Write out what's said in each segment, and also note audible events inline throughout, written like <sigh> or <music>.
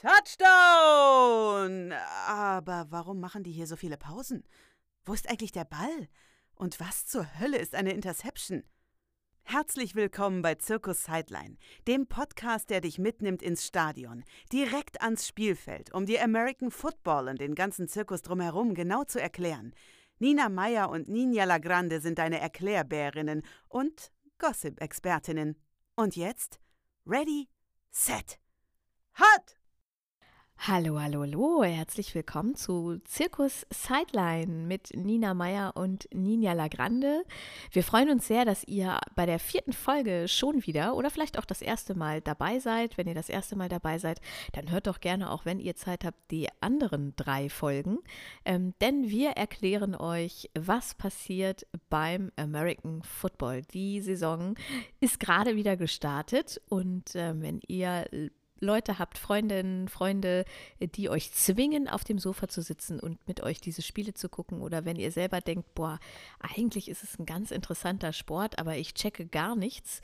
Touchdown! Aber warum machen die hier so viele Pausen? Wo ist eigentlich der Ball? Und was zur Hölle ist eine Interception? Herzlich willkommen bei Zirkus Sideline, dem Podcast, der dich mitnimmt ins Stadion, direkt ans Spielfeld, um dir American Football und den ganzen Zirkus drumherum genau zu erklären. Nina Meyer und Ninja Lagrande sind deine Erklärbärinnen und Gossip-Expertinnen. Und jetzt? Ready, set, hot! Hallo, hallo, hallo, herzlich willkommen zu Zirkus Sideline mit Nina Meyer und Ninja Lagrande. Wir freuen uns sehr, dass ihr bei der vierten Folge schon wieder oder vielleicht auch das erste Mal dabei seid. Wenn ihr das erste Mal dabei seid, dann hört doch gerne auch, wenn ihr Zeit habt, die anderen drei Folgen. Ähm, denn wir erklären euch, was passiert beim American Football. Die Saison ist gerade wieder gestartet und äh, wenn ihr Leute habt, Freundinnen, Freunde, die euch zwingen, auf dem Sofa zu sitzen und mit euch diese Spiele zu gucken. Oder wenn ihr selber denkt, boah, eigentlich ist es ein ganz interessanter Sport, aber ich checke gar nichts,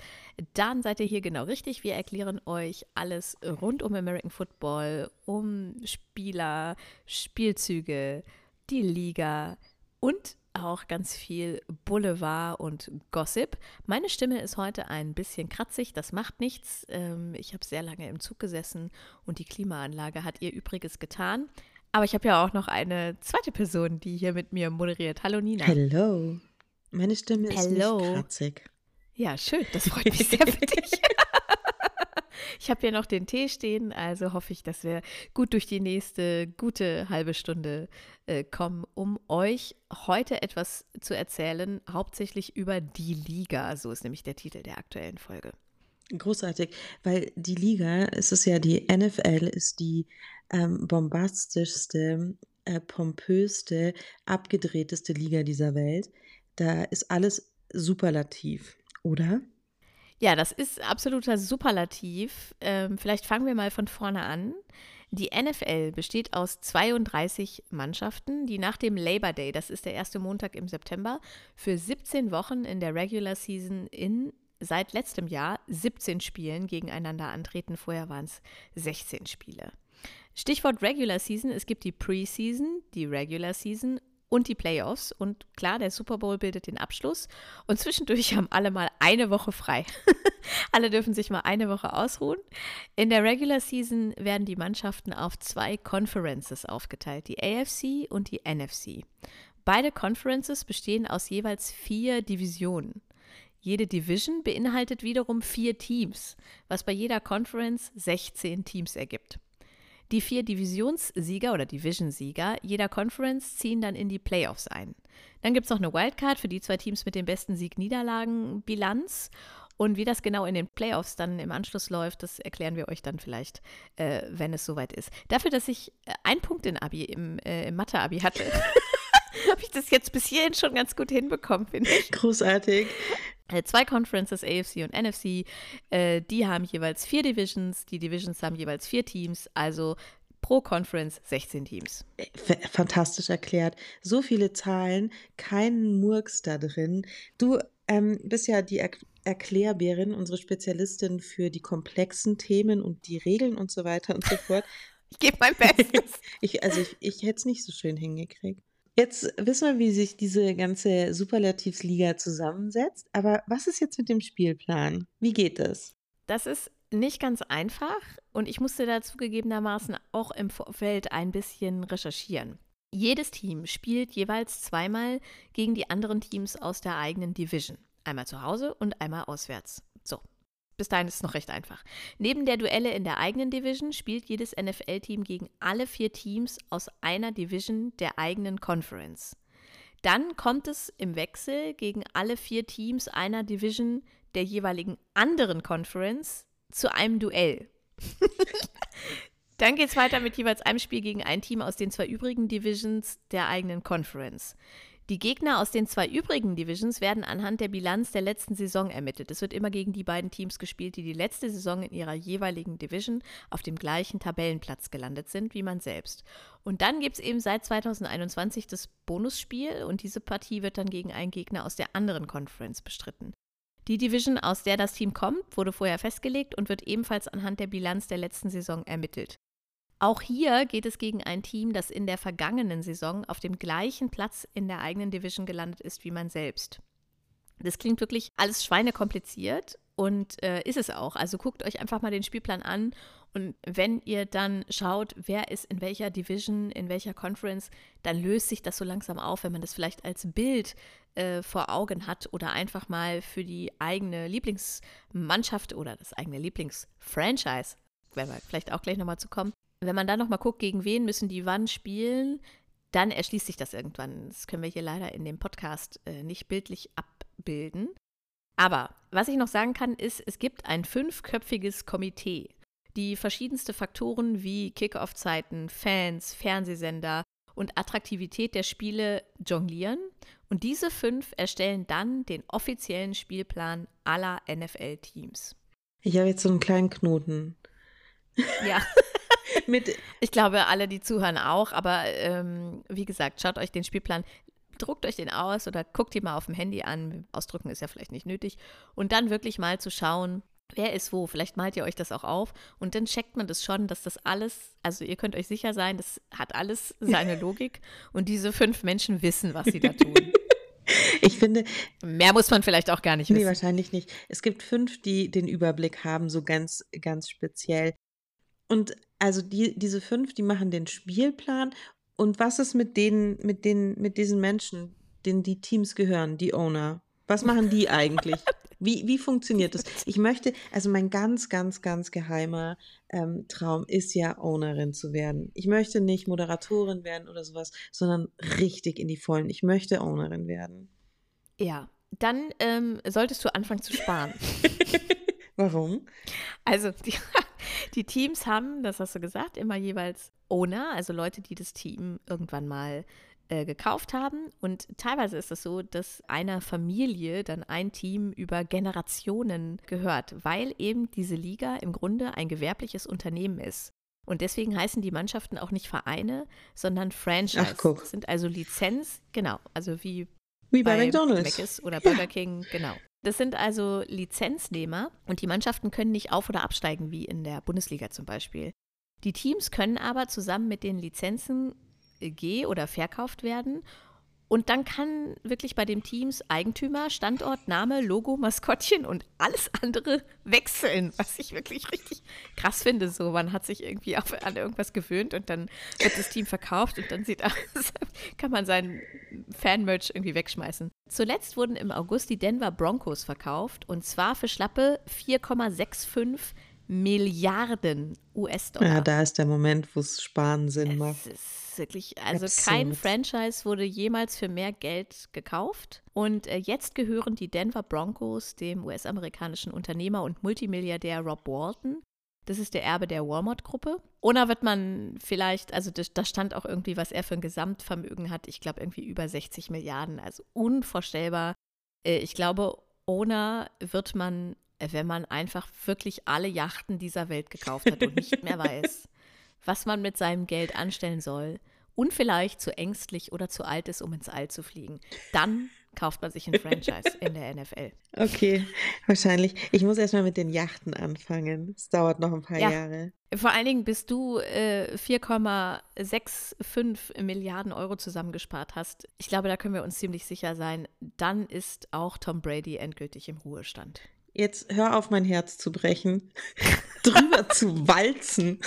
dann seid ihr hier genau richtig. Wir erklären euch alles rund um American Football, um Spieler, Spielzüge, die Liga und auch ganz viel Boulevard und Gossip. Meine Stimme ist heute ein bisschen kratzig, das macht nichts. Ähm, ich habe sehr lange im Zug gesessen und die Klimaanlage hat ihr Übriges getan. Aber ich habe ja auch noch eine zweite Person, die hier mit mir moderiert. Hallo Nina. Hallo. Meine Stimme ist Hello. nicht kratzig. Ja, schön. Das freut mich sehr für <laughs> dich. Ich habe hier noch den Tee stehen, also hoffe ich, dass wir gut durch die nächste gute halbe Stunde äh, kommen, um euch heute etwas zu erzählen, hauptsächlich über die Liga. So ist nämlich der Titel der aktuellen Folge. Großartig, weil die Liga, es ist ja die NFL, ist die ähm, bombastischste, äh, pompöste, abgedrehteste Liga dieser Welt. Da ist alles superlativ, oder? Ja, das ist absoluter Superlativ. Ähm, vielleicht fangen wir mal von vorne an. Die NFL besteht aus 32 Mannschaften, die nach dem Labor Day, das ist der erste Montag im September, für 17 Wochen in der Regular Season in seit letztem Jahr 17 Spielen gegeneinander antreten. Vorher waren es 16 Spiele. Stichwort Regular Season, es gibt die Preseason, die Regular Season und die Playoffs. Und klar, der Super Bowl bildet den Abschluss. Und zwischendurch haben alle mal eine Woche frei. <laughs> alle dürfen sich mal eine Woche ausruhen. In der Regular Season werden die Mannschaften auf zwei Conferences aufgeteilt, die AFC und die NFC. Beide Conferences bestehen aus jeweils vier Divisionen. Jede Division beinhaltet wiederum vier Teams, was bei jeder Conference 16 Teams ergibt. Die vier Divisionssieger oder Division-Sieger jeder Conference ziehen dann in die Playoffs ein. Dann gibt es noch eine Wildcard für die zwei Teams mit dem besten Sieg-Niederlagen-Bilanz. Und wie das genau in den Playoffs dann im Anschluss läuft, das erklären wir euch dann vielleicht, äh, wenn es soweit ist. Dafür, dass ich äh, einen Punkt in Abi, im, äh, im Mathe-Abi hatte, <laughs> habe ich das jetzt bis hierhin schon ganz gut hinbekommen, finde ich. Großartig. Äh, zwei Conferences, AFC und NFC, äh, die haben jeweils vier Divisions. Die Divisions haben jeweils vier Teams, also pro Conference 16 Teams. Fantastisch erklärt. So viele Zahlen, kein Murks da drin. Du ähm, bist ja die er Erklärbärin, unsere Spezialistin für die komplexen Themen und die Regeln und so weiter und so fort. <laughs> ich gebe mein Bestes. <laughs> ich, also ich, ich hätte es nicht so schön hingekriegt. Jetzt wissen wir, wie sich diese ganze Superlativsliga zusammensetzt. Aber was ist jetzt mit dem Spielplan? Wie geht es? Das ist nicht ganz einfach und ich musste dazu gegebenermaßen auch im Vorfeld ein bisschen recherchieren. Jedes Team spielt jeweils zweimal gegen die anderen Teams aus der eigenen Division. Einmal zu Hause und einmal auswärts. So, bis dahin ist es noch recht einfach. Neben der Duelle in der eigenen Division spielt jedes NFL-Team gegen alle vier Teams aus einer Division der eigenen Conference. Dann kommt es im Wechsel gegen alle vier Teams einer Division der jeweiligen anderen Conference zu einem Duell. <laughs> Dann geht es weiter mit jeweils einem Spiel gegen ein Team aus den zwei übrigen Divisions der eigenen Conference. Die Gegner aus den zwei übrigen Divisions werden anhand der Bilanz der letzten Saison ermittelt. Es wird immer gegen die beiden Teams gespielt, die die letzte Saison in ihrer jeweiligen Division auf dem gleichen Tabellenplatz gelandet sind wie man selbst. Und dann gibt es eben seit 2021 das Bonusspiel und diese Partie wird dann gegen einen Gegner aus der anderen Conference bestritten. Die Division, aus der das Team kommt, wurde vorher festgelegt und wird ebenfalls anhand der Bilanz der letzten Saison ermittelt. Auch hier geht es gegen ein Team, das in der vergangenen Saison auf dem gleichen Platz in der eigenen Division gelandet ist wie man selbst. Das klingt wirklich alles schweinekompliziert und äh, ist es auch. Also guckt euch einfach mal den Spielplan an und wenn ihr dann schaut, wer ist in welcher Division, in welcher Conference, dann löst sich das so langsam auf, wenn man das vielleicht als Bild äh, vor Augen hat oder einfach mal für die eigene Lieblingsmannschaft oder das eigene Lieblingsfranchise, werden wir vielleicht auch gleich nochmal zu kommen, wenn man dann nochmal guckt, gegen wen müssen die wann spielen, dann erschließt sich das irgendwann. Das können wir hier leider in dem Podcast äh, nicht bildlich abbilden. Aber was ich noch sagen kann, ist, es gibt ein fünfköpfiges Komitee, die verschiedenste Faktoren wie Kickoff-Zeiten, Fans, Fernsehsender und Attraktivität der Spiele jonglieren. Und diese fünf erstellen dann den offiziellen Spielplan aller NFL-Teams. Ich habe jetzt so einen kleinen Knoten. Ja. <laughs> Mit ich glaube, alle, die zuhören, auch. Aber ähm, wie gesagt, schaut euch den Spielplan, druckt euch den aus oder guckt ihn mal auf dem Handy an. Ausdrucken ist ja vielleicht nicht nötig. Und dann wirklich mal zu schauen, wer ist wo. Vielleicht malt ihr euch das auch auf. Und dann checkt man das schon, dass das alles, also ihr könnt euch sicher sein, das hat alles seine <laughs> Logik. und diese fünf Menschen wissen, was sie da tun. Ich finde. Mehr muss man vielleicht auch gar nicht wissen. Nee, wahrscheinlich nicht. Es gibt fünf, die den Überblick haben, so ganz, ganz speziell. Und also die, diese fünf, die machen den Spielplan. Und was ist mit denen, mit den, mit diesen Menschen, denen die Teams gehören, die Owner? Was machen die eigentlich? Wie, wie funktioniert das? <laughs> Ich möchte, also mein ganz, ganz, ganz geheimer ähm, Traum ist ja, Ownerin zu werden. Ich möchte nicht Moderatorin werden oder sowas, sondern richtig in die Vollen. Ich möchte Ownerin werden. Ja, dann ähm, solltest du anfangen zu sparen. <laughs> Warum? Also, die, die Teams haben, das hast du gesagt, immer jeweils Owner, also Leute, die das Team irgendwann mal äh, gekauft haben. Und teilweise ist es so, dass einer Familie dann ein Team über Generationen gehört, weil eben diese Liga im Grunde ein gewerbliches Unternehmen ist. Und deswegen heißen die Mannschaften auch nicht Vereine, sondern Franchise. Ach, guck. Das sind also Lizenz, genau, also wie, wie bei, bei McDonald's. Mc's oder Burger ja. King, genau. Das sind also Lizenznehmer und die Mannschaften können nicht auf- oder absteigen, wie in der Bundesliga zum Beispiel. Die Teams können aber zusammen mit den Lizenzen geh- oder verkauft werden. Und dann kann wirklich bei den Teams Eigentümer, Standort, Name, Logo, Maskottchen und alles andere wechseln, was ich wirklich richtig krass finde. So, man hat sich irgendwie auf, an irgendwas gewöhnt und dann wird das Team verkauft und dann sieht aus, <laughs> kann man seinen Fan-Merch irgendwie wegschmeißen. Zuletzt wurden im August die Denver Broncos verkauft und zwar für schlappe 4,65 Milliarden US-Dollar. Ja, da ist der Moment, wo es sparen Sinn macht. Es ist wirklich, also Absurd. kein Franchise wurde jemals für mehr Geld gekauft. Und äh, jetzt gehören die Denver Broncos dem US-amerikanischen Unternehmer und Multimilliardär Rob Walton. Das ist der Erbe der Walmart-Gruppe. Oder wird man vielleicht, also da stand auch irgendwie, was er für ein Gesamtvermögen hat. Ich glaube, irgendwie über 60 Milliarden. Also unvorstellbar. Äh, ich glaube, Owner wird man wenn man einfach wirklich alle Yachten dieser Welt gekauft hat und nicht mehr <laughs> weiß, was man mit seinem Geld anstellen soll und vielleicht zu ängstlich oder zu alt ist, um ins All zu fliegen, dann kauft man sich ein Franchise in der NFL. <laughs> Okay, wahrscheinlich. Ich muss erstmal mit den Yachten anfangen. Es dauert noch ein paar ja. Jahre. Vor allen Dingen, bis du äh, 4,65 Milliarden Euro zusammengespart hast, ich glaube, da können wir uns ziemlich sicher sein, dann ist auch Tom Brady endgültig im Ruhestand. Jetzt hör auf, mein Herz zu brechen, <laughs> drüber zu walzen.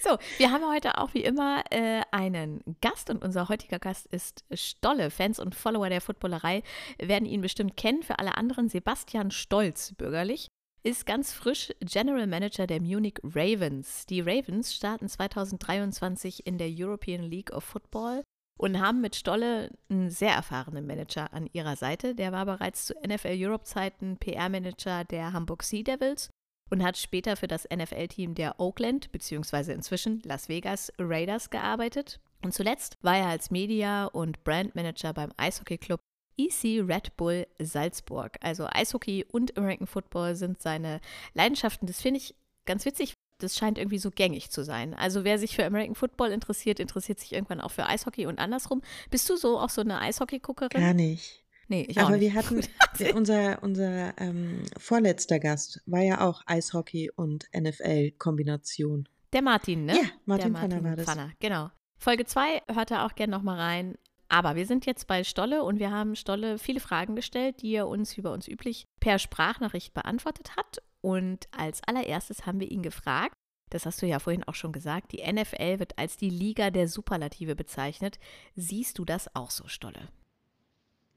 So, wir haben heute auch wie immer äh, einen Gast und unser heutiger Gast ist Stolle. Fans und Follower der Footballerei werden ihn bestimmt kennen. Für alle anderen Sebastian Stolz, bürgerlich, ist ganz frisch General Manager der Munich Ravens. Die Ravens starten 2023 in der European League of Football und haben mit Stolle einen sehr erfahrenen Manager an ihrer Seite. Der war bereits zu NFL Europe Zeiten PR-Manager der Hamburg Sea Devils und hat später für das NFL-Team der Oakland bzw. inzwischen Las Vegas Raiders gearbeitet. Und zuletzt war er als Media- und Brandmanager beim Eishockey-Club EC Red Bull Salzburg. Also Eishockey und American Football sind seine Leidenschaften. Das finde ich ganz witzig, das scheint irgendwie so gängig zu sein. Also wer sich für American Football interessiert, interessiert sich irgendwann auch für Eishockey und andersrum. Bist du so auch so eine Eishockey-Guckerin? Gar nicht. Nee, ich Aber auch nicht. wir hatten, <laughs> unser, unser ähm, vorletzter Gast war ja auch Eishockey und NFL-Kombination. Der Martin, ne? Ja, Martin, der Martin Pfanner war das. Pfanner, genau. Folge 2 hört er auch gerne nochmal rein. Aber wir sind jetzt bei Stolle und wir haben Stolle viele Fragen gestellt, die er uns wie bei uns üblich per Sprachnachricht beantwortet hat. Und als allererstes haben wir ihn gefragt, das hast du ja vorhin auch schon gesagt, die NFL wird als die Liga der Superlative bezeichnet. Siehst du das auch so, Stolle?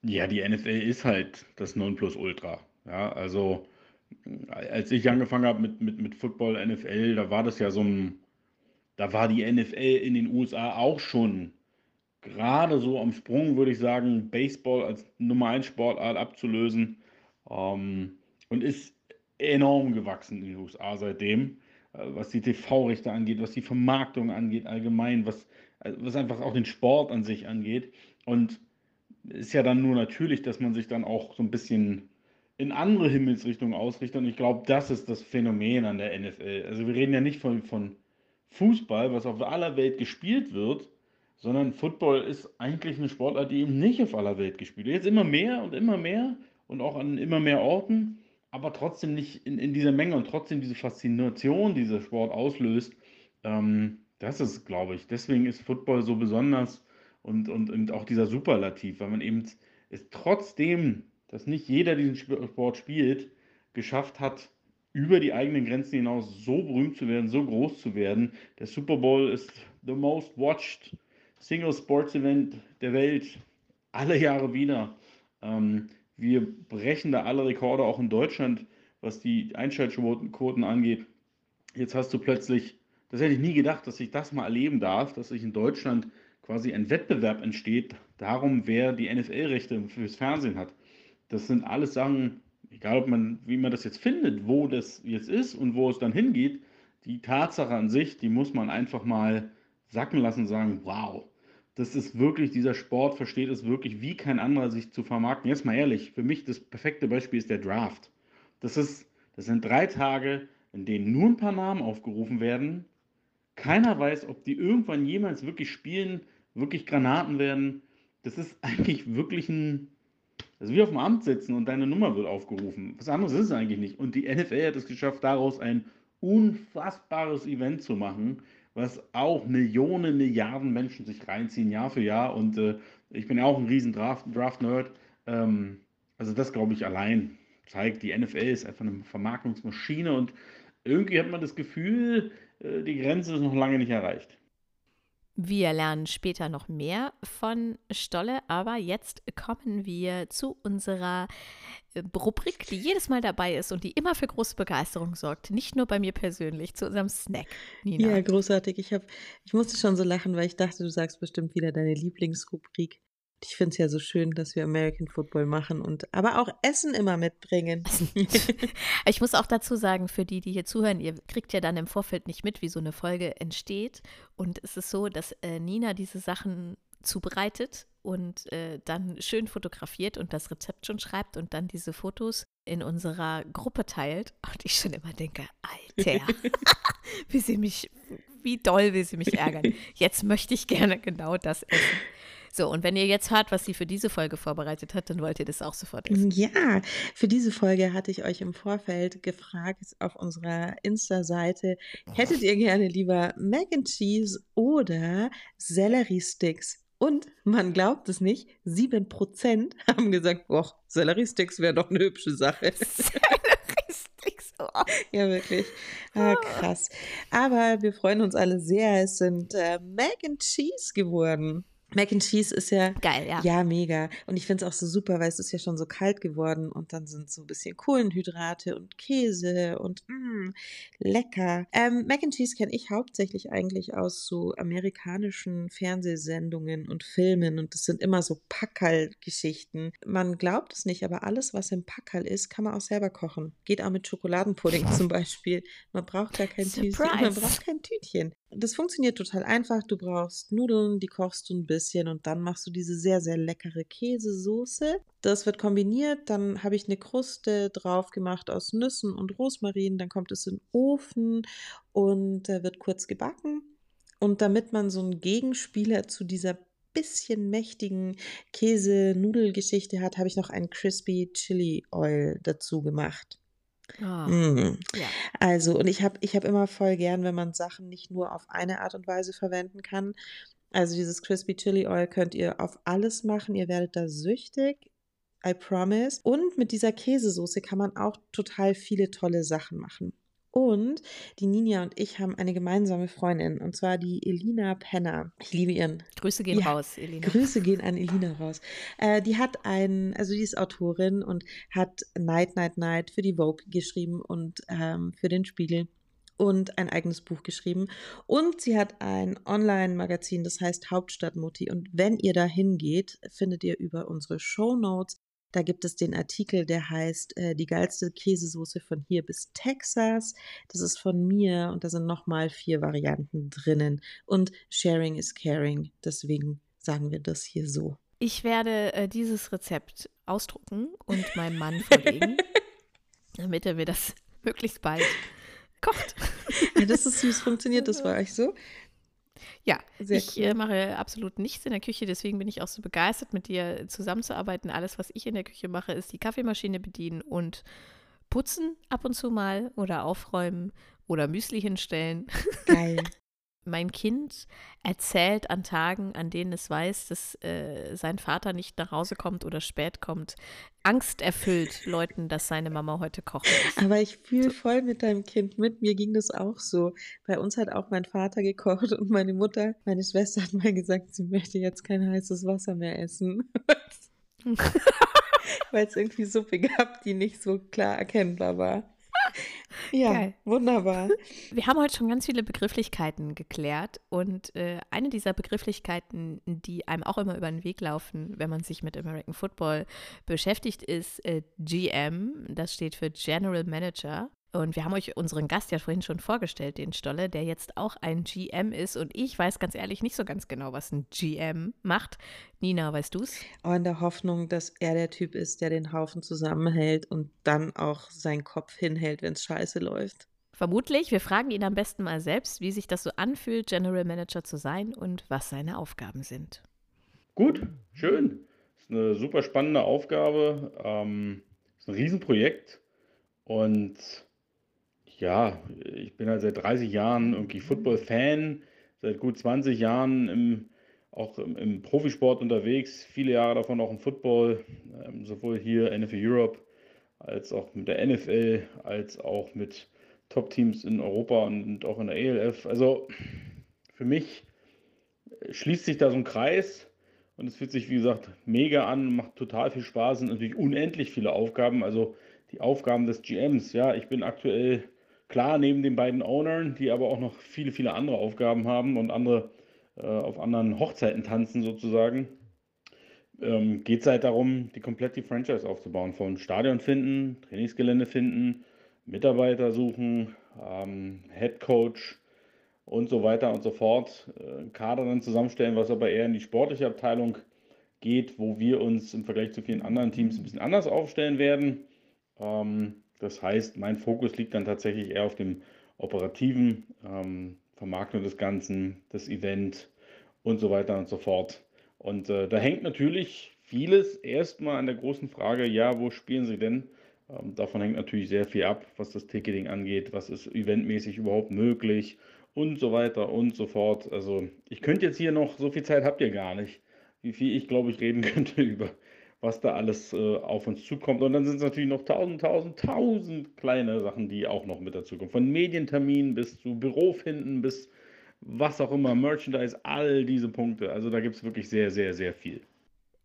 Ja, die NFL ist halt das Nonplusultra. Ja, also als ich angefangen habe mit, mit, mit Football, NFL, da war das ja so ein, da war die NFL in den USA auch schon gerade so am Sprung, würde ich sagen, Baseball als Nummer 1 Sportart abzulösen ähm, und ist enorm gewachsen in den USA seitdem, äh, was die TV-Rechte angeht, was die Vermarktung angeht, allgemein, was, äh, was einfach auch den Sport an sich angeht. Und ist ja dann nur natürlich, dass man sich dann auch so ein bisschen in andere Himmelsrichtungen ausrichtet. Und ich glaube, das ist das Phänomen an der NFL. Also wir reden ja nicht von, von Fußball, was auf aller Welt gespielt wird, sondern Football ist eigentlich eine Sportart, die eben nicht auf aller Welt gespielt wird. Jetzt immer mehr und immer mehr und auch an immer mehr Orten, aber trotzdem nicht in, in dieser Menge und trotzdem diese Faszination, die dieser Sport auslöst. Ähm, das ist, glaube ich, deswegen ist Football so besonders und, und, und auch dieser Superlativ, weil man eben es trotzdem dass nicht jeder diesen Sport spielt, geschafft hat, über die eigenen Grenzen hinaus so berühmt zu werden, so groß zu werden. Der Super Bowl ist the most watched Single Sports Event der Welt alle Jahre wieder. Ähm, wir brechen da alle Rekorde, auch in Deutschland, was die Einschaltquoten angeht. Jetzt hast du plötzlich, das hätte ich nie gedacht, dass ich das mal erleben darf, dass sich in Deutschland quasi ein Wettbewerb entsteht, darum, wer die NFL-Rechte fürs Fernsehen hat. Das sind alles Sachen, egal ob man, wie man das jetzt findet, wo das jetzt ist und wo es dann hingeht, die Tatsache an sich, die muss man einfach mal sacken lassen und sagen, wow, das ist wirklich, dieser Sport versteht es wirklich wie kein anderer sich zu vermarkten. Jetzt mal ehrlich, für mich das perfekte Beispiel ist der Draft. Das, ist, das sind drei Tage, in denen nur ein paar Namen aufgerufen werden. Keiner weiß, ob die irgendwann jemals wirklich spielen, wirklich Granaten werden. Das ist <laughs> eigentlich wirklich ein, also wie auf dem Amt sitzen und deine Nummer wird aufgerufen. Was anderes ist es eigentlich nicht. Und die NFL hat es geschafft, daraus ein unfassbares Event zu machen, was auch Millionen, Milliarden Menschen sich reinziehen, Jahr für Jahr. Und äh, ich bin ja auch ein riesen Draft-Nerd. Draft ähm, also das, glaube ich, allein zeigt, die NFL ist einfach eine Vermarktungsmaschine und irgendwie hat man das Gefühl, äh, die Grenze ist noch lange nicht erreicht. Wir lernen später noch mehr von Stolle, aber jetzt kommen wir zu unserer äh, Rubrik, die jedes Mal dabei ist und die immer für große Begeisterung sorgt. Nicht nur bei mir persönlich, zu unserem Snack. Nina. Ja, großartig. Ich, hab, ich musste schon so lachen, weil ich dachte, du sagst bestimmt wieder deine Lieblingsrubrik. Ich finde es ja so schön, dass wir American Football machen und aber auch Essen immer mitbringen. <laughs> ich muss auch dazu sagen, für die, die hier zuhören, ihr kriegt ja dann im Vorfeld nicht mit, wie so eine Folge entsteht. Und es ist so, dass äh, Nina diese Sachen zubereitet und äh, dann schön fotografiert und das Rezept schon schreibt und dann diese Fotos in unserer Gruppe teilt. Und ich schon immer denke, Alter, <laughs> <laughs> wie sie mich, wie doll will sie mich ärgern. Jetzt möchte ich gerne genau das essen. So, und wenn ihr jetzt hört, was sie für diese Folge vorbereitet hat, dann wollt ihr das auch sofort essen. Ja, für diese Folge hatte ich euch im Vorfeld gefragt auf unserer Insta-Seite, hättet ihr gerne lieber Mac and Cheese oder Selleriesticks? Und man glaubt es nicht, 7% haben gesagt, boah, Selleriesticks wäre doch eine hübsche Sache. <laughs> <laughs> Selleriesticks, oh. Ja, wirklich. Ah, krass. Aber wir freuen uns alle sehr. Es sind äh, Mac and Cheese geworden. Mac and Cheese ist ja geil, ja. Ja, mega. Und ich finde es auch so super, weil es ist ja schon so kalt geworden und dann sind so ein bisschen Kohlenhydrate und Käse und mh, mm, lecker. Ähm, Mac and Cheese kenne ich hauptsächlich eigentlich aus so amerikanischen Fernsehsendungen und Filmen und das sind immer so Packerl-Geschichten. Man glaubt es nicht, aber alles, was im Packerl ist, kann man auch selber kochen. Geht auch mit Schokoladenpudding <laughs> zum Beispiel. Man braucht gar kein Tütchen. Man braucht kein Tütchen. Das funktioniert total einfach. Du brauchst Nudeln, die kochst du ein bisschen und dann machst du diese sehr, sehr leckere Käsesoße. Das wird kombiniert, dann habe ich eine Kruste drauf gemacht aus Nüssen und Rosmarin, dann kommt es in den Ofen und äh, wird kurz gebacken. Und damit man so einen Gegenspieler zu dieser bisschen mächtigen Käse-Nudelgeschichte hat, habe ich noch ein Crispy Chili Oil dazu gemacht. Ah, Mhm. ja. Also, und ich habe ich hab immer voll gern, wenn man Sachen nicht nur auf eine Art und Weise verwenden kann. Also dieses Crispy Chili Oil könnt ihr auf alles machen. Ihr werdet da süchtig. I promise. Und mit dieser Käsesoße kann man auch total viele tolle Sachen machen. Und die Ninja und ich haben eine gemeinsame Freundin, und zwar die Elina Penner. Ich liebe ihren Grüße gehen Ja, raus, Elina. Grüße gehen an <laughs> Elina raus. Äh, die hat ein, also die ist Autorin und hat Night, Night, Night für die Vogue geschrieben und ähm, für den Spiegel und ein eigenes Buch geschrieben. Und sie hat ein Online-Magazin, das heißt Hauptstadtmutti. Und wenn ihr da hingeht, findet ihr über unsere Show Notes da gibt es den Artikel, der heißt äh, Die geilste Käsesoße von hier bis Texas. Das ist von mir und da sind nochmal vier Varianten drinnen. Und Sharing is Caring. Deswegen sagen wir das hier so. Ich werde äh, dieses Rezept ausdrucken und meinem Mann vorlegen, <laughs> damit er mir das möglichst bald kocht. Ja, das ist süß. Funktioniert das bei <laughs> euch so? Ja, Sehr ich cool. äh, mache absolut nichts in der Küche, deswegen bin ich auch so begeistert, mit dir zusammenzuarbeiten. Alles, was ich in der Küche mache, ist die Kaffeemaschine bedienen und putzen ab und zu mal oder aufräumen oder Müsli hinstellen. Geil. <laughs> Mein Kind erzählt an Tagen, an denen es weiß, dass äh, sein Vater nicht nach Hause kommt oder spät kommt, angsterfüllt <laughs> Leuten, dass seine Mama heute kochen ist. Aber ich fühle voll mit deinem Kind mit. Mir ging das auch so. Bei uns hat auch mein Vater gekocht und meine Mutter, meine Schwester hat mal gesagt, sie möchte jetzt kein heißes Wasser mehr essen. <laughs> Weil es irgendwie Suppe gab, die nicht so klar erkennbar war. <laughs> Ja, Geil. wunderbar. <laughs> Wir haben heute schon ganz viele Begrifflichkeiten geklärt und äh, eine dieser Begrifflichkeiten, die einem auch immer über den Weg laufen, wenn man sich mit American Football beschäftigt, ist äh, GM. Das steht für General Manager. Und wir haben euch unseren Gast ja vorhin schon vorgestellt, den Stolle, der jetzt auch ein GM ist. Und ich weiß ganz ehrlich nicht so ganz genau, was ein GM macht. Nina, weißt du's? Oh, in der Hoffnung, dass er der Typ ist, der den Haufen zusammenhält und dann auch seinen Kopf hinhält, wenn es scheiße läuft. Vermutlich. Wir fragen ihn am besten mal selbst, wie sich das so anfühlt, General Manager zu sein und was seine Aufgaben sind. Gut, schön. Ist eine super spannende Aufgabe. Ähm, ist ein Riesenprojekt. Und ja, ich bin halt seit 30 Jahren irgendwie Football-Fan, seit gut 20 Jahren im, auch im, im Profisport unterwegs, viele Jahre davon auch im Football, ähm, sowohl hier NFL Europe als auch mit der NFL, als auch mit Top-Teams in Europa und auch in der ELF. Also für mich schließt sich da so ein Kreis und es fühlt sich, wie gesagt, mega an, macht total viel Spaß, sind natürlich unendlich viele Aufgaben. Also die Aufgaben des GMs, ja, ich bin aktuell klar neben den beiden Ownern, die aber auch noch viele, viele andere Aufgaben haben und andere äh, auf anderen Hochzeiten tanzen sozusagen. Ähm, geht es halt darum, die komplett die Franchise aufzubauen. Von Stadion finden, Trainingsgelände finden, Mitarbeiter suchen, ähm, Head Coach und so weiter und so fort. Äh, Kader dann zusammenstellen, was aber eher in die sportliche Abteilung geht, wo wir uns im Vergleich zu vielen anderen Teams ein bisschen anders aufstellen werden. Ähm, das heißt, mein Fokus liegt dann tatsächlich eher auf dem operativen, ähm, Vermarktung des Ganzen, das Event und so weiter und so fort. Und äh, da hängt natürlich vieles erstmal an der großen Frage, ja, wo spielen Sie denn? Ähm, davon hängt natürlich sehr viel ab, was das Ticketing angeht, was ist eventmäßig überhaupt möglich und so weiter und so fort. Also ich könnte jetzt hier noch, so viel Zeit habt ihr gar nicht, wie viel ich glaube ich reden <laughs> könnte über was da alles äh, auf uns zukommt. Und dann sind es natürlich noch tausend, tausend, tausend kleine Sachen, die auch noch mit dazu kommen. Von Medienterminen bis zu Bürofinden bis was auch immer, Merchandise, all diese Punkte. Also da gibt es wirklich sehr, sehr, sehr viel.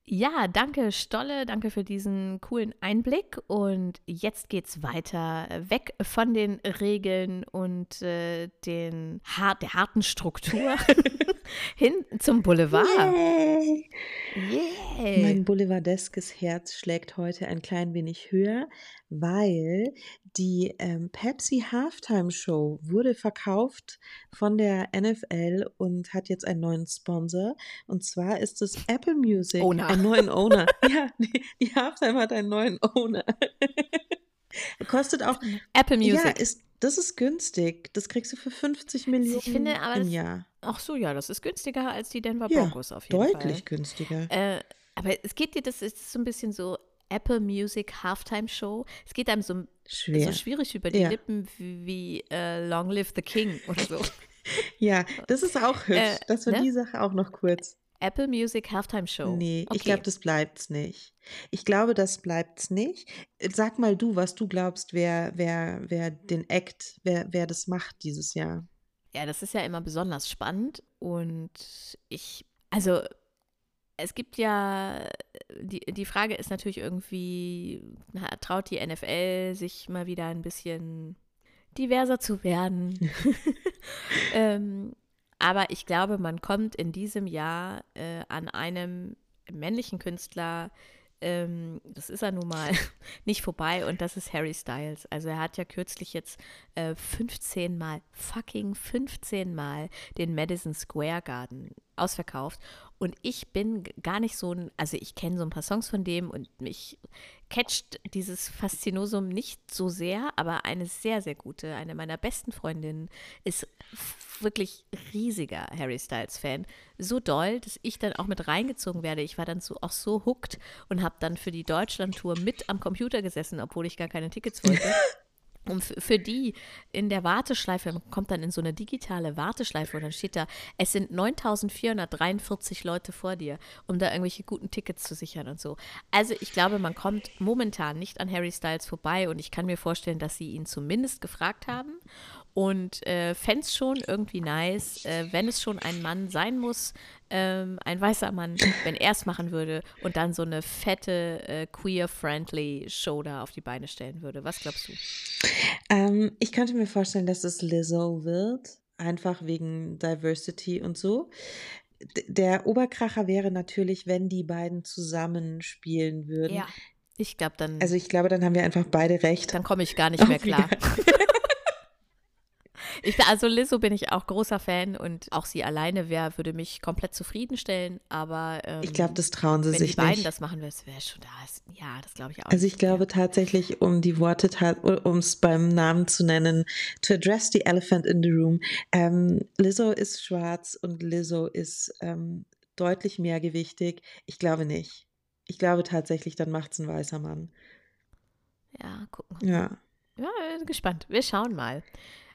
Ja, danke Stolle, danke für diesen coolen Einblick. Und jetzt geht's weiter weg von den Regeln und äh, den har der harten Struktur <laughs> hin zum Boulevard. Yay! Yeah. Mein boulevardeskes Herz schlägt heute ein klein wenig höher, weil die ähm, Pepsi Halftime Show wurde verkauft von der NFL und hat jetzt einen neuen Sponsor. Und zwar ist es Apple Music. Owner. Einen neuen Owner. <laughs> ja, die, die Halftime hat einen neuen Owner. <laughs> Kostet auch. Apple Ja, Music. ist, das ist günstig. Das kriegst du für 50 Millionen finde aber, im Jahr. Ach so, ja, das ist günstiger als die Denver Ja, Broncos auf jeden Deutlich Fall. günstiger. Äh, aber es geht dir, das ist so ein bisschen so Apple Music Halftime Show. Es geht einem so Schwer. so schwierig über die Ja. Lippen wie, wie äh, Long Live the King oder so. <laughs> Ja, das ist auch hübsch. Äh, das war ne? die Sache auch noch kurz. Apple Music Halftime Show. Nee, okay. ich glaube, das bleibt's nicht. Ich glaube, das bleibt's nicht. Sag mal du, was du glaubst, wer, wer, wer den Act, wer, wer das macht dieses Jahr. Ja, das ist ja immer besonders spannend und ich, also es gibt ja, die, die Frage ist natürlich irgendwie, traut die NFL sich mal wieder ein bisschen diverser zu werden? <laughs> <laughs> ähm, aber ich glaube, man kommt in diesem Jahr äh, an einem männlichen Künstler, ähm, das ist er nun mal, <laughs> nicht vorbei und das ist Harry Styles. Also er hat ja kürzlich jetzt äh, 15 Mal, fucking 15 Mal den Madison Square Garden ausverkauft. Und ich bin gar nicht so ein, also ich kenne so ein paar Songs von dem und mich catcht dieses Faszinosum nicht so sehr, aber eine sehr, sehr gute, eine meiner besten Freundinnen ist wirklich riesiger Harry Styles-Fan. So doll, dass ich dann auch mit reingezogen werde. Ich war dann so auch so hooked und habe dann für die Deutschland-Tour mit am Computer gesessen, obwohl ich gar keine Tickets wollte. <laughs> Und für die in der Warteschleife, man kommt dann in so eine digitale Warteschleife und dann steht da, es sind 9443 Leute vor dir, um da irgendwelche guten Tickets zu sichern und so. Also ich glaube, man kommt momentan nicht an Harry Styles vorbei und ich kann mir vorstellen, dass sie ihn zumindest gefragt haben und äh, fände es schon irgendwie nice, äh, wenn es schon ein Mann sein muss, ähm, ein weißer Mann, wenn er es machen würde und dann so eine fette, äh, queer-friendly Show da auf die Beine stellen würde. Was glaubst du? Ähm, ich könnte mir vorstellen, dass es Lizzo wird, einfach wegen Diversity und so. D der Oberkracher wäre natürlich, wenn die beiden zusammen spielen würden. Ja. Ich glaube, dann, Also ich glaube, dann haben wir einfach beide recht. dann komme ich gar nicht mehr klar. <laughs> Ich, also Lizzo bin ich auch großer Fan und auch sie alleine wär, würde mich komplett zufriedenstellen, aber ähm, Ich glaube, das trauen sie wenn sich die beiden nicht. das machen, das wäre schon da. Ja, das glaube ich auch. Also ich glaube tatsächlich, um die Worte, um es beim Namen zu nennen, to address the elephant in the room, ähm, Lizzo ist schwarz und Lizzo ist ähm, deutlich mehrgewichtig. Ich glaube nicht. Ich glaube tatsächlich, dann macht es ein weißer Mann. Ja, gucken. wir. Ja. Ja, gespannt. Wir schauen mal.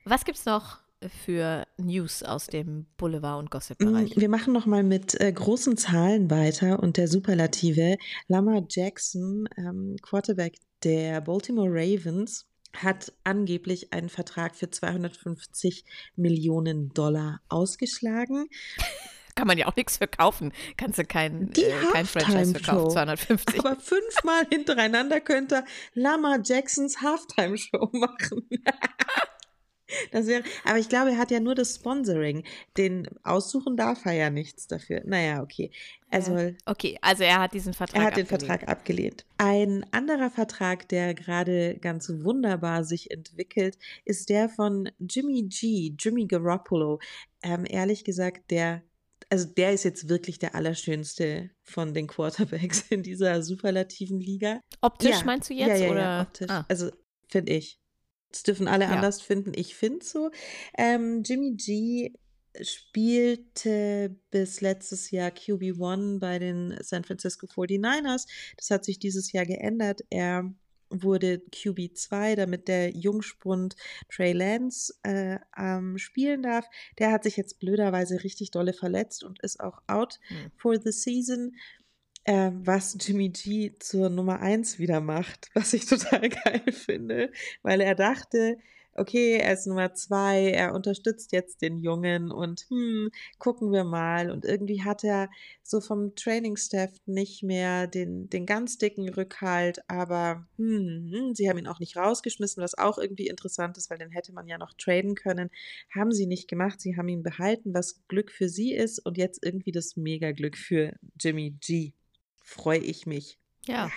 Was gibt's noch für News aus dem Boulevard- und Mm, Gossip-Bereich? Wir machen noch mal mit äh, großen Zahlen weiter und der Superlative. Lamar Jackson, ähm, Quarterback der Baltimore Ravens, hat angeblich einen Vertrag für 250 Millionen Dollar ausgeschlagen. <laughs> Kann man ja auch nichts verkaufen. Kannst du kein, Die äh, kein Franchise verkaufen. 250. Aber fünfmal <laughs> hintereinander könnte Lamar Jacksons Halftime-Show machen. <laughs> Das wäre, aber ich glaube, er hat ja nur das Sponsoring. Den aussuchen darf er ja nichts dafür. Naja, okay. Also. Okay, also er hat diesen Vertrag Er hat den abgelehnt. Vertrag abgelehnt. Ein anderer Vertrag, der gerade ganz wunderbar sich entwickelt, ist der von Jimmy G, Jimmy Garoppolo. Ähm, ehrlich gesagt, der, also der ist jetzt wirklich der allerschönste von den Quarterbacks in dieser superlativen Liga. Optisch Ja, meinst du jetzt? Ja, ja, oder? ja, optisch. Ah, Also finde ich. Das dürfen alle Ja. anders finden. Ich finde so. Ähm, Jimmy G spielte bis letztes Jahr QB1 bei den San Francisco 49ers. Das hat sich dieses Jahr geändert. Er wurde QB2, damit der Jungspund Trey Lance äh, ähm, spielen darf. Der hat sich jetzt blöderweise richtig dolle verletzt und ist auch out Hm. for the season. Äh, was Jimmy G zur Nummer 1 wieder macht, <laughs> was ich total <laughs> geil finde, weil er dachte, okay, er ist Nummer 2, er unterstützt jetzt den Jungen und hm, gucken wir mal. Und irgendwie hat er so vom Trainingstaff nicht mehr den, den ganz dicken Rückhalt, aber hm, hm, sie haben ihn auch nicht rausgeschmissen, was auch irgendwie interessant ist, weil den hätte man ja noch traden können. Haben sie nicht gemacht, sie haben ihn behalten, was Glück für sie ist und jetzt irgendwie das Mega-Glück für Jimmy G. Freue ich mich. ja.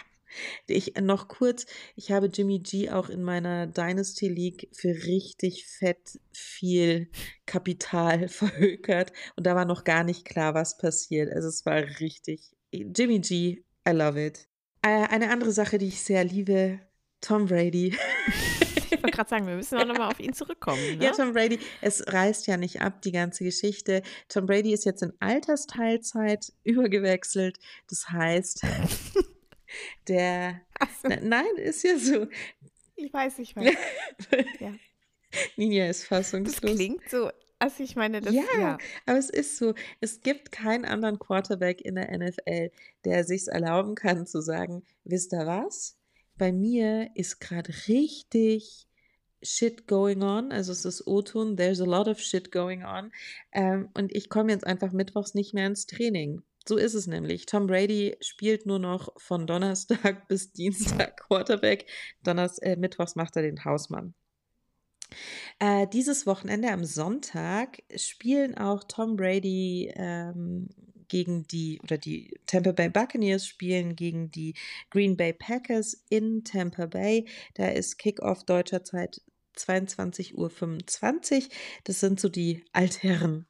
Ich noch kurz, ich habe Jimmy G auch in meiner Dynasty League für richtig fett viel Kapital <laughs> verhökert und da war noch gar nicht klar, was passiert. Also es war richtig Jimmy G, I love it. Äh, eine andere Sache, die ich sehr liebe, Tom Brady. <laughs> Ich wollte gerade sagen, wir müssen auch nochmal auf ihn zurückkommen. Ne? Ja, Tom Brady, es reißt ja nicht ab, die ganze Geschichte. Tom Brady ist jetzt in Altersteilzeit <laughs> übergewechselt. Das heißt, <laughs> der so. Na- Nein, ist ja so. Ich weiß, ich weiß. <laughs> ja. Ninja ist fassungslos. Das klingt so, also ich meine, das ja, ja. aber es ist so, es gibt keinen anderen Quarterback in der NFL, der sich erlauben kann zu sagen, wisst ihr was? Bei mir ist gerade richtig shit going on. Also es ist O-Ton, there's a lot of shit going on. Ähm, und ich komme jetzt einfach mittwochs nicht mehr ins Training. So ist es nämlich. Tom Brady spielt nur noch von Donnerstag <laughs> bis Dienstag Quarterback. Donners äh, Mittwochs macht er den Hausmann. Äh, dieses Wochenende am Sonntag spielen auch Tom Brady ähm, gegen die, oder die Tampa Bay Buccaneers spielen gegen die Green Bay Packers in Tampa Bay. Da ist Kickoff deutscher Zeit 22.25 Uhr. Das sind so die Altherren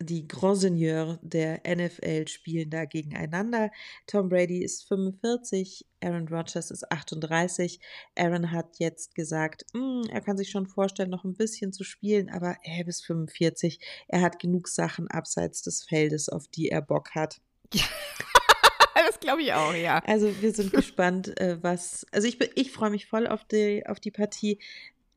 die Grand Seigneur der NFL spielen da gegeneinander. Tom Brady ist 45, Aaron Rodgers ist 38. Aaron hat jetzt gesagt, mm, er kann sich schon vorstellen, noch ein bisschen zu spielen, aber er bis 45. Er hat genug Sachen abseits des Feldes, auf die er Bock hat. <laughs> das glaube ich auch, ja. Also wir sind gespannt, äh, was. Also ich, ich freue mich voll auf die, auf die Partie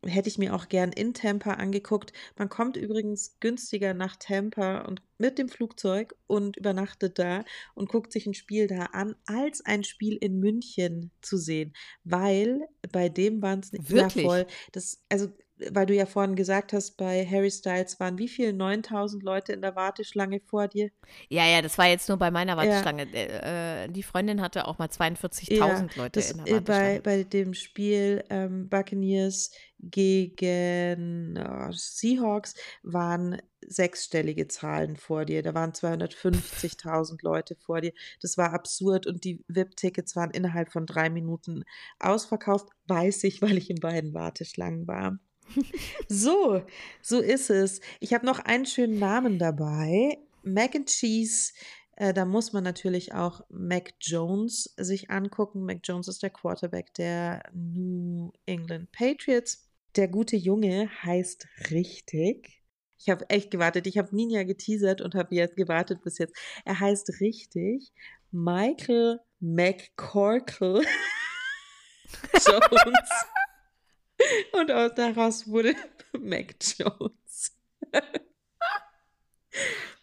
hätte ich mir auch gern in Tampa angeguckt. Man kommt übrigens günstiger nach Tampa und mit dem Flugzeug und übernachtet da und guckt sich ein Spiel da an, als ein Spiel in München zu sehen, weil bei dem waren es nicht Wirklich? voll. Das, also weil du ja vorhin gesagt hast, bei Harry Styles waren wie viel? 9000 Leute in der Warteschlange vor dir? Ja, ja, das war jetzt nur bei meiner Warteschlange. Ja. Äh, die Freundin hatte auch mal 42.000 ja, Leute das, in der Warteschlange. Bei, bei dem Spiel ähm, Buccaneers gegen oh, Seahawks waren sechsstellige Zahlen vor dir. Da waren 250.000 Leute vor dir. Das war absurd und die VIP-Tickets waren innerhalb von drei Minuten ausverkauft. Weiß ich, weil ich in beiden Warteschlangen war. So, so ist es. Ich habe noch einen schönen Namen dabei. Mac and Cheese. Äh, da muss man natürlich auch Mac Jones sich angucken. Mac Jones ist der Quarterback der New England Patriots. Der gute Junge heißt richtig. Ich habe echt gewartet. Ich habe Ninja geteasert und habe jetzt gewartet bis jetzt. Er heißt richtig Michael McCorkle <laughs> Jones. Und daraus wurde <laughs> Mac Jones.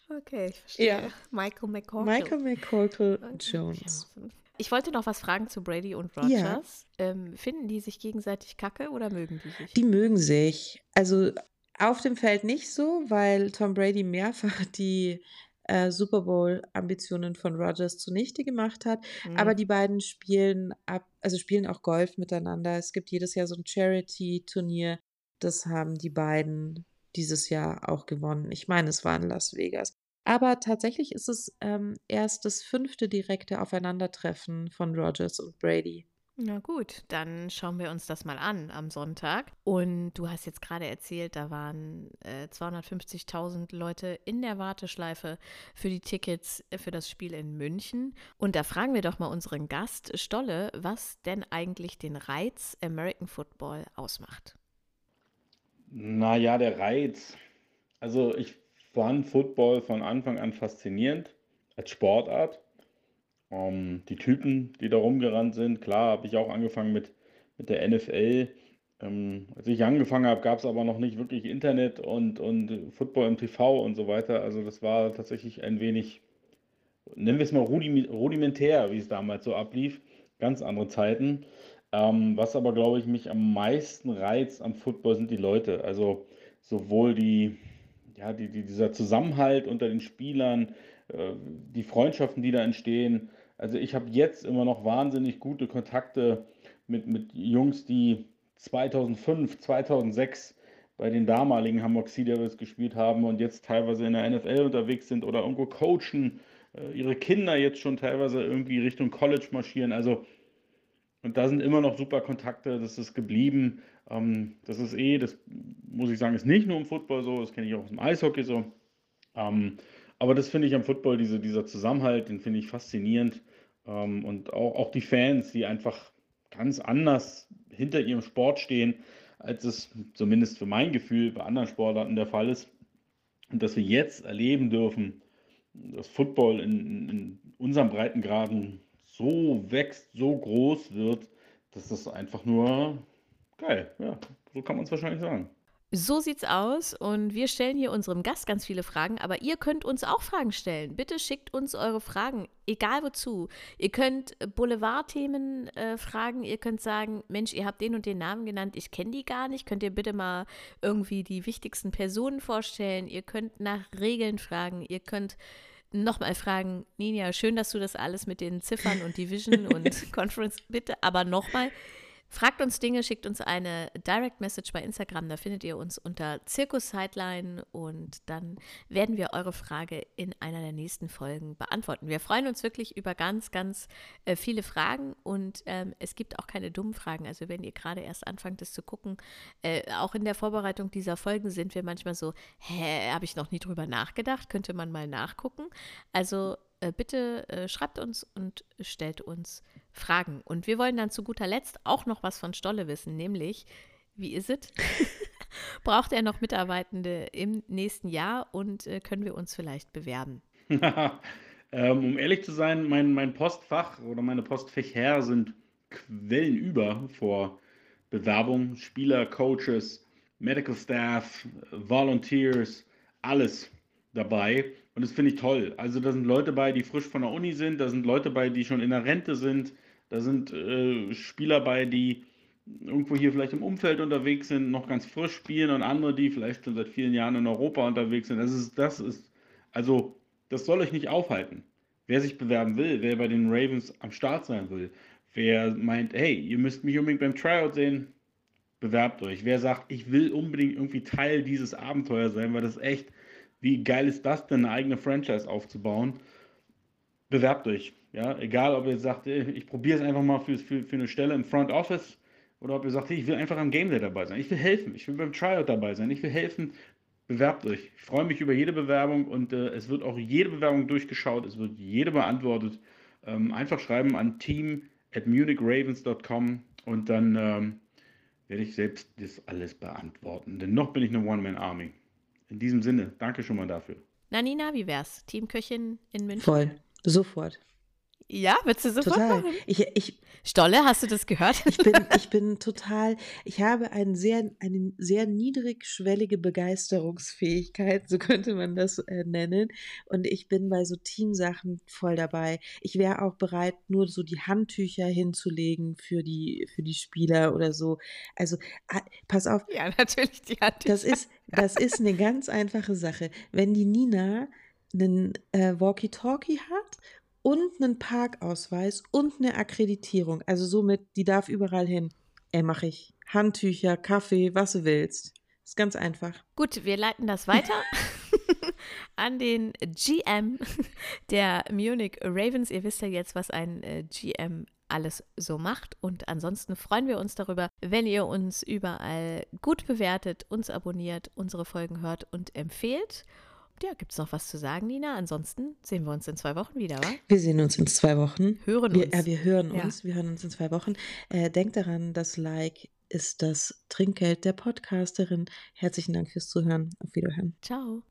okay, ich verstehe. Ja. Michael McCorkle. Michael McCorkle Jones. Ich wollte noch was fragen zu Brady und Rogers. Ja. Ähm, finden die sich gegenseitig kacke oder mögen die sich? Die mögen sich. Also auf dem Feld nicht so, weil Tom Brady mehrfach die äh, Super Bowl-Ambitionen von Rogers zunichte gemacht hat. Mhm. Aber die beiden spielen ab, also spielen auch Golf miteinander. Es gibt jedes Jahr so ein Charity-Turnier. Das haben die beiden dieses Jahr auch gewonnen. Ich meine, es war in Las Vegas. Aber tatsächlich ist es ähm, erst das fünfte direkte Aufeinandertreffen von Rogers und Brady. Na gut, dann schauen wir uns das mal an am Sonntag. Und du hast jetzt gerade erzählt, da waren äh, 250.000 Leute in der Warteschleife für die Tickets für das Spiel in München. Und da fragen wir doch mal unseren Gast Stolle, was denn eigentlich den Reiz American Football ausmacht. Naja, der Reiz. Also ich fand Football von Anfang an faszinierend als Sportart. Ähm, die Typen, die da rumgerannt sind, klar, habe ich auch angefangen mit, mit der NFL. Ähm, als ich angefangen habe, gab es aber noch nicht wirklich Internet und, und Football im TV und so weiter. Also das war tatsächlich ein wenig, nennen wir es mal rudimentär, wie es damals so ablief. Ganz andere Zeiten. Ähm, was aber, glaube ich, mich am meisten reizt am Football sind die Leute. Also sowohl die, ja, die, die, dieser Zusammenhalt unter den Spielern, äh, die Freundschaften, die da entstehen. Also ich habe jetzt immer noch wahnsinnig gute Kontakte mit, mit Jungs, die 2005, 2006 bei den damaligen Hamburg Sea Devils gespielt haben und jetzt teilweise in der NFL unterwegs sind oder irgendwo coachen, äh, ihre Kinder jetzt schon teilweise irgendwie Richtung College marschieren. Also, und da sind immer noch super Kontakte, das ist geblieben. Ähm, das ist eh, das muss ich sagen, ist nicht nur im Football so, das kenne ich auch aus dem Eishockey so. Ähm, aber das finde ich am Football, diese, dieser Zusammenhalt, den finde ich faszinierend. Ähm, und auch, auch die Fans, die einfach ganz anders hinter ihrem Sport stehen, als es zumindest für mein Gefühl bei anderen Sportarten der Fall ist. Und dass wir jetzt erleben dürfen, dass Football in, in unserem Breitengraden so wächst, so groß wird, dass das einfach nur Geil, ja, so kann man es wahrscheinlich sagen. So sieht's aus und wir stellen hier unserem Gast ganz viele Fragen, aber ihr könnt uns auch Fragen stellen. Bitte schickt uns eure Fragen, egal wozu. Ihr könnt Boulevardthemen äh, fragen, ihr könnt sagen, Mensch, ihr habt den und den Namen genannt, ich kenne die gar nicht. Könnt ihr bitte mal irgendwie die wichtigsten Personen vorstellen? Ihr könnt nach Regeln fragen, ihr könnt nochmal fragen, Ninja, schön, dass du das alles mit den Ziffern und Division und <laughs> Conference, bitte, aber nochmal, Fragt uns Dinge, schickt uns eine Direct Message bei Instagram, da findet ihr uns unter Zirkus Sideline und dann werden wir eure Frage in einer der nächsten Folgen beantworten. Wir freuen uns wirklich über ganz, ganz äh, viele Fragen und ähm, es gibt auch keine dummen Fragen. Also wenn ihr gerade erst anfangt, das zu gucken, äh, auch in der Vorbereitung dieser Folgen sind wir manchmal so, hä, habe ich noch nie drüber nachgedacht, könnte man mal nachgucken. Also äh, bitte äh, schreibt uns und stellt uns Fragen. Und wir wollen dann zu guter Letzt auch noch was von Stolle wissen, nämlich, wie ist es? <laughs> Braucht er noch Mitarbeitende im nächsten Jahr und äh, können wir uns vielleicht bewerben? <laughs> ähm, um ehrlich zu sein, mein, mein Postfach oder meine Postfächer sind quellenüber vor Bewerbung, Spieler, Coaches, Medical Staff, Volunteers, alles dabei. Und das finde ich toll. Also da sind Leute bei, die frisch von der Uni sind, da sind Leute bei, die schon in der Rente sind, da sind äh, Spieler bei, die irgendwo hier vielleicht im Umfeld unterwegs sind, noch ganz frisch spielen und andere, die vielleicht schon seit vielen Jahren in Europa unterwegs sind. Das ist, das ist, also das soll euch nicht aufhalten. Wer sich bewerben will, wer bei den Ravens am Start sein will, wer meint, hey, ihr müsst mich unbedingt beim Tryout sehen, bewerbt euch. Wer sagt, ich will unbedingt irgendwie Teil dieses Abenteuers sein, weil das echt wie geil ist das denn, eine eigene Franchise aufzubauen? Bewerbt euch. Ja, egal, ob ihr sagt, ich probiere es einfach mal für, für, für eine Stelle im Front Office oder ob ihr sagt, ich will einfach am Game Day dabei sein. Ich will helfen. Ich will beim Tryout dabei sein. Ich will helfen. Bewerbt euch. Ich freue mich über jede Bewerbung und äh, es wird auch jede Bewerbung durchgeschaut. Es wird jede beantwortet. Ähm, einfach schreiben an team at munichravens.com und dann ähm, werde ich selbst das alles beantworten. Denn noch bin ich eine One-Man-Army. In diesem Sinne, danke schon mal dafür. Nanina, wie wär's? Teamköchin in München? Voll, sofort. Ja, würdest du sofort Total. machen? Ich, ich, Stolle, hast du das gehört? ich, bin, <laughs> ich bin total, ich habe ein sehr, eine sehr niedrigschwellige Begeisterungsfähigkeit, so könnte man das äh, nennen. Und ich bin bei so Teamsachen voll dabei. Ich wäre auch bereit, nur so die Handtücher hinzulegen für die, für die Spieler oder so. Also, ah, pass auf. Ja, natürlich die Handtücher. Das ist, das ist eine ganz einfache Sache. Wenn die Nina einen äh, Walkie-Talkie hat und einen Parkausweis und eine Akkreditierung. Also somit, die darf überall hin. Ey, mache ich. Handtücher, Kaffee, was du willst. Ist ganz einfach. Gut, wir leiten das weiter <laughs> an den GM der Munich Ravens. Ihr wisst ja jetzt, was ein äh, GM alles so macht. Und ansonsten freuen wir uns darüber, wenn ihr uns überall gut bewertet, uns abonniert, unsere Folgen hört und empfehlt ja, gibt es noch was zu sagen, Nina? Ansonsten sehen wir uns in zwei Wochen wieder, wa? Wir sehen uns in zwei Wochen. Hören wir, uns. Äh, wir hören Ja. uns. Wir hören uns in zwei Wochen. Äh, denkt daran, das Like ist das Trinkgeld der Podcasterin. Herzlichen Dank fürs Zuhören. Auf Wiederhören. Ciao.